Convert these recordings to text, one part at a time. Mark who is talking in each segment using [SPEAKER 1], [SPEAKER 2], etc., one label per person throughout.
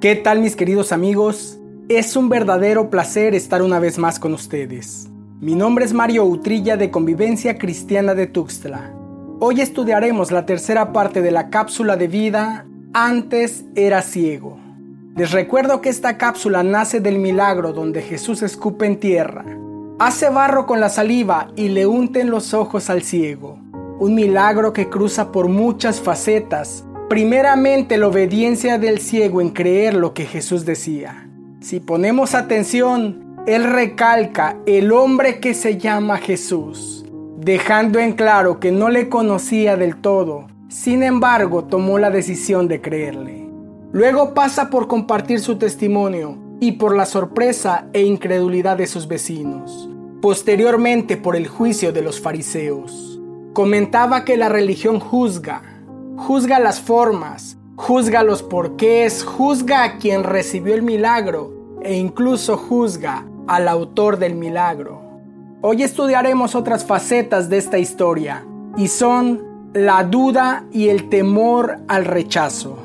[SPEAKER 1] ¿Qué tal mis queridos amigos? Es un verdadero placer estar una vez más con ustedes. Mi nombre es Mario Utrilla de Convivencia Cristiana de Tuxtla. Hoy estudiaremos la tercera parte de la cápsula de vida Antes era ciego. Les recuerdo que esta cápsula nace del milagro donde Jesús escupe en tierra, hace barro con la saliva y le unten los ojos al ciego. Un milagro que cruza por muchas facetas Primeramente la obediencia del ciego en creer lo que Jesús decía. Si ponemos atención, él recalca el hombre que se llama Jesús, dejando en claro que no le conocía del todo, sin embargo tomó la decisión de creerle. Luego pasa por compartir su testimonio y por la sorpresa e incredulidad de sus vecinos. Posteriormente por el juicio de los fariseos. Comentaba que la religión juzga, juzga las formas, juzga los porqués, juzga a quien recibió el milagro e incluso juzga al autor del milagro. Hoy estudiaremos otras facetas de esta historia y son la duda y el temor al rechazo.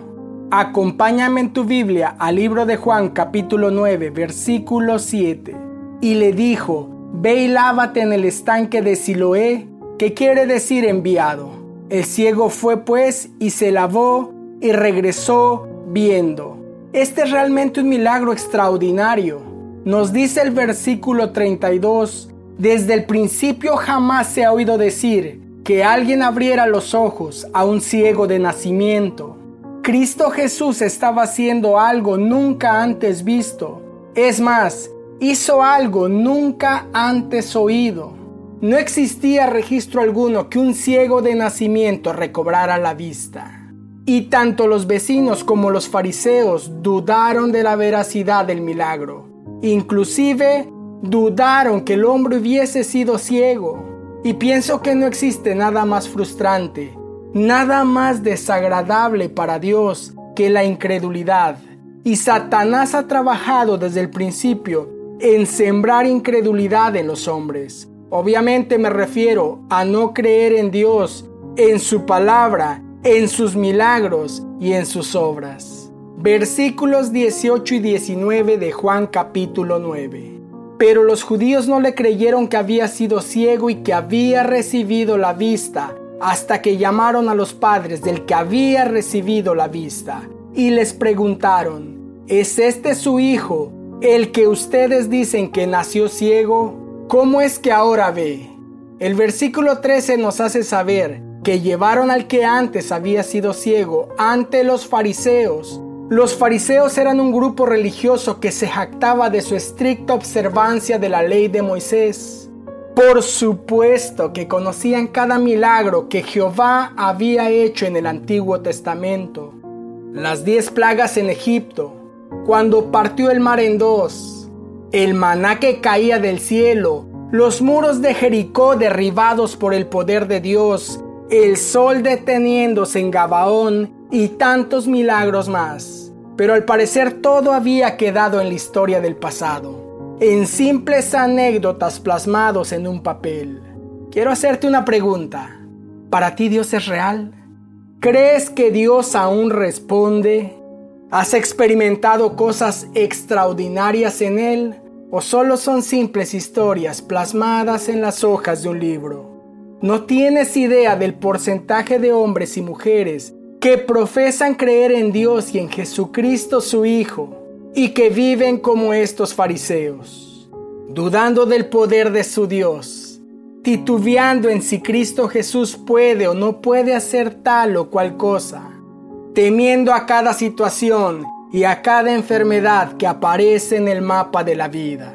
[SPEAKER 1] Acompáñame en tu Biblia al libro de Juan capítulo 9 versículo 7 y le dijo, ve y lávate en el estanque de Siloé, que quiere decir enviado. El ciego fue pues y se lavó y regresó viendo. Este es realmente un milagro extraordinario. Nos dice el versículo 32, desde el principio jamás se ha oído decir que alguien abriera los ojos a un ciego de nacimiento. Cristo Jesús estaba haciendo algo nunca antes visto. Es más, hizo algo nunca antes oído. No existía registro alguno que un ciego de nacimiento recobrara la vista. Y tanto los vecinos como los fariseos dudaron de la veracidad del milagro. Inclusive dudaron que el hombre hubiese sido ciego. Y pienso que no existe nada más frustrante, nada más desagradable para Dios que la incredulidad. Y Satanás ha trabajado desde el principio en sembrar incredulidad en los hombres Obviamente me refiero a no creer en Dios, en su palabra, en sus milagros y en sus obras. Versículos 18 y 19 de Juan capítulo 9. Pero los judíos no le creyeron que había sido ciego y que había recibido la vista, hasta que llamaron a los padres del que había recibido la vista, y les preguntaron, ¿es este su hijo, el que ustedes dicen que nació ciego? ¿Cómo es que ahora ve? El versículo 13 nos hace saber que llevaron al que antes había sido ciego ante los fariseos. Los fariseos eran un grupo religioso que se jactaba de su estricta observancia de la ley de Moisés. Por supuesto que conocían cada milagro que Jehová había hecho en el Antiguo Testamento. Las diez plagas en Egipto, cuando partió el mar en dos, el maná que caía del cielo, los muros de Jericó derribados por el poder de Dios, el sol deteniéndose en Gabaón y tantos milagros más. Pero al parecer todo había quedado en la historia del pasado, en simples anécdotas plasmados en un papel. Quiero hacerte una pregunta. ¿Para ti Dios es real? ¿Crees que Dios aún responde? ¿Has experimentado cosas extraordinarias en Él? o solo son simples historias plasmadas en las hojas de un libro. No tienes idea del porcentaje de hombres y mujeres que profesan creer en Dios y en Jesucristo su Hijo y que viven como estos fariseos, dudando del poder de su Dios, titubeando en si Cristo Jesús puede o no puede hacer tal o cual cosa, temiendo a cada situación y a cada enfermedad que aparece en el mapa de la vida.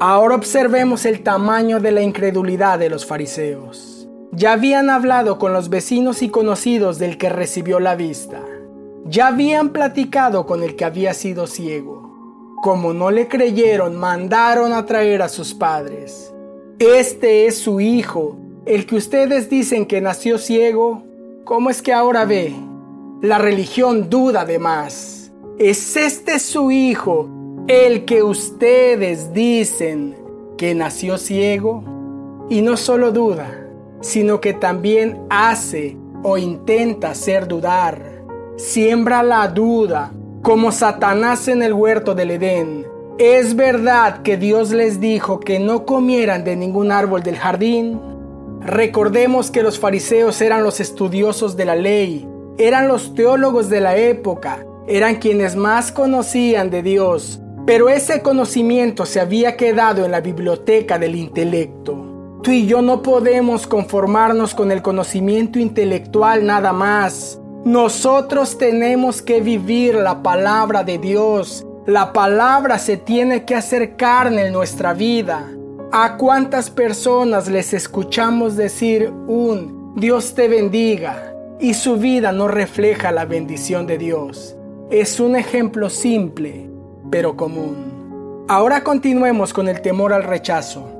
[SPEAKER 1] Ahora observemos el tamaño de la incredulidad de los fariseos. Ya habían hablado con los vecinos y conocidos del que recibió la vista. Ya habían platicado con el que había sido ciego. Como no le creyeron, mandaron a traer a sus padres. Este es su hijo, el que ustedes dicen que nació ciego. ¿Cómo es que ahora ve? La religión duda de más. ¿Es este su hijo, el que ustedes dicen que nació ciego? Y no solo duda, sino que también hace o intenta hacer dudar. Siembra la duda, como Satanás en el huerto del Edén. ¿Es verdad que Dios les dijo que no comieran de ningún árbol del jardín? Recordemos que los fariseos eran los estudiosos de la ley, eran los teólogos de la época, eran quienes más conocían de Dios, pero ese conocimiento se había quedado en la biblioteca del intelecto. Tú y yo no podemos conformarnos con el conocimiento intelectual nada más. Nosotros tenemos que vivir la palabra de Dios. La palabra se tiene que hacer carne en nuestra vida. ¿A cuántas personas les escuchamos decir un Dios te bendiga y su vida no refleja la bendición de Dios? Es un ejemplo simple, pero común. Ahora continuemos con el temor al rechazo.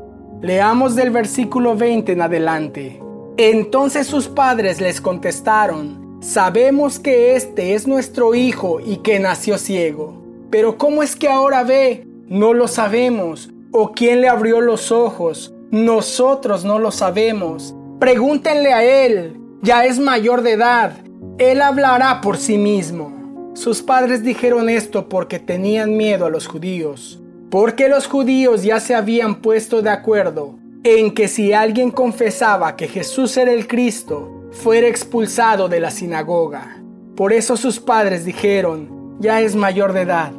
[SPEAKER 1] Leamos del versículo 20 en adelante. Entonces sus padres les contestaron, Sabemos que este es nuestro hijo y que nació ciego. Pero ¿cómo es que ahora ve? No lo sabemos. ¿O quién le abrió los ojos? Nosotros no lo sabemos. Pregúntenle a él. Ya es mayor de edad. Él hablará por sí mismo. Sus padres dijeron esto porque tenían miedo a los judíos. Porque los judíos ya se habían puesto de acuerdo en que si alguien confesaba que Jesús era el Cristo, fuera expulsado de la sinagoga. Por eso sus padres dijeron, ya es mayor de edad,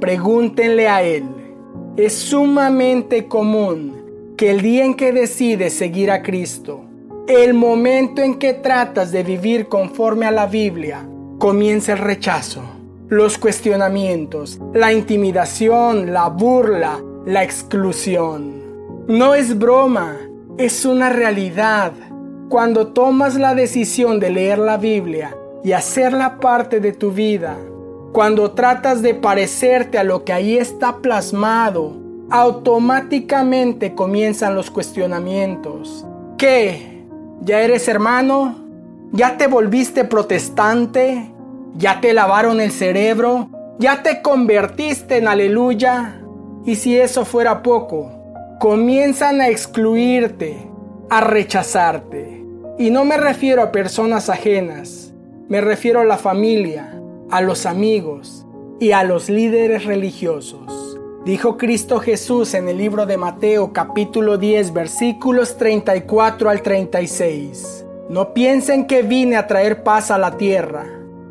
[SPEAKER 1] pregúntenle a él. Es sumamente común que el día en que decides seguir a Cristo, el momento en que tratas de vivir conforme a la Biblia, comienza el rechazo, los cuestionamientos, la intimidación, la burla, la exclusión. No es broma, es una realidad. Cuando tomas la decisión de leer la Biblia y hacerla parte de tu vida, cuando tratas de parecerte a lo que ahí está plasmado, automáticamente comienzan los cuestionamientos. ¿Qué? ¿Ya eres hermano? ¿Ya te volviste protestante? ¿Ya te lavaron el cerebro? ¿Ya te convertiste en aleluya? Y si eso fuera poco, comienzan a excluirte, a rechazarte. Y no me refiero a personas ajenas, me refiero a la familia, a los amigos y a los líderes religiosos. Dijo Cristo Jesús en el libro de Mateo capítulo 10 versículos 34 al 36. No piensen que vine a traer paz a la tierra.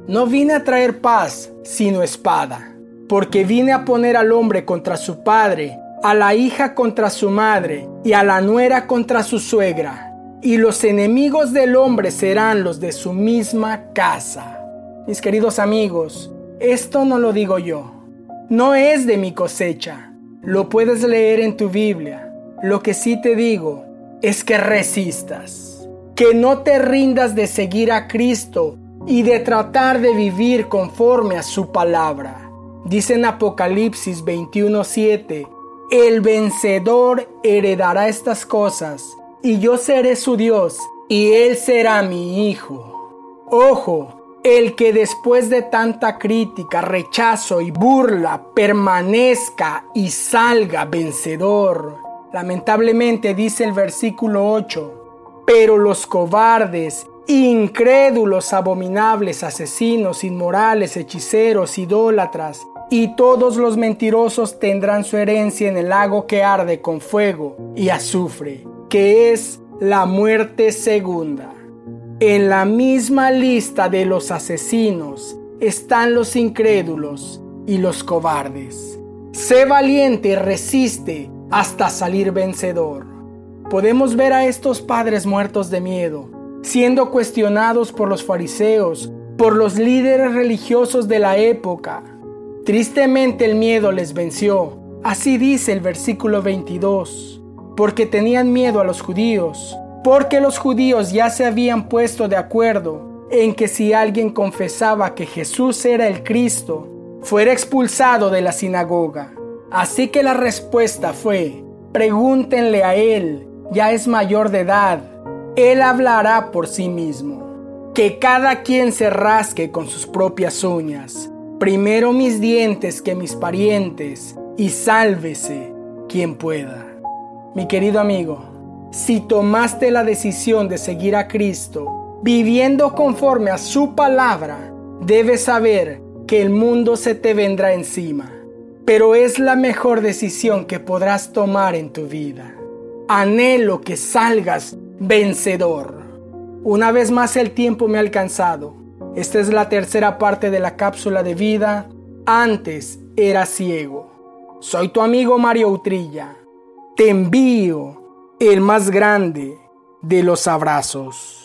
[SPEAKER 1] No vine a traer paz, sino espada. Porque vine a poner al hombre contra su padre a la hija contra su madre y a la nuera contra su suegra, y los enemigos del hombre serán los de su misma casa. Mis queridos amigos, esto no lo digo yo, no es de mi cosecha, lo puedes leer en tu Biblia. Lo que sí te digo es que resistas, que no te rindas de seguir a Cristo y de tratar de vivir conforme a su palabra. Dice en Apocalipsis 21:7 el vencedor heredará estas cosas, y yo seré su Dios, y él será mi hijo. Ojo, el que después de tanta crítica, rechazo y burla permanezca y salga vencedor. Lamentablemente dice el versículo 8, pero los cobardes, incrédulos, abominables, asesinos, inmorales, hechiceros, idólatras, y todos los mentirosos tendrán su herencia en el lago que arde con fuego y azufre, que es la muerte segunda. En la misma lista de los asesinos están los incrédulos y los cobardes. Sé valiente y resiste hasta salir vencedor. Podemos ver a estos padres muertos de miedo, siendo cuestionados por los fariseos, por los líderes religiosos de la época, Tristemente el miedo les venció. Así dice el versículo 22. Porque tenían miedo a los judíos. Porque los judíos ya se habían puesto de acuerdo en que si alguien confesaba que Jesús era el Cristo, fuera expulsado de la sinagoga. Así que la respuesta fue, pregúntenle a él, ya es mayor de edad, él hablará por sí mismo. Que cada quien se rasque con sus propias uñas Primero mis dientes que mis parientes, y sálvese quien pueda. Mi querido amigo, si tomaste la decisión de seguir a Cristo, viviendo conforme a su palabra, debes saber que el mundo se te vendrá encima, pero es la mejor decisión que podrás tomar en tu vida. Anhelo que salgas vencedor. Una vez más el tiempo me ha alcanzado. Esta es la tercera parte de la cápsula de vida. Antes era ciego. Soy tu amigo Mario Utrilla. Te envío el más grande de los abrazos.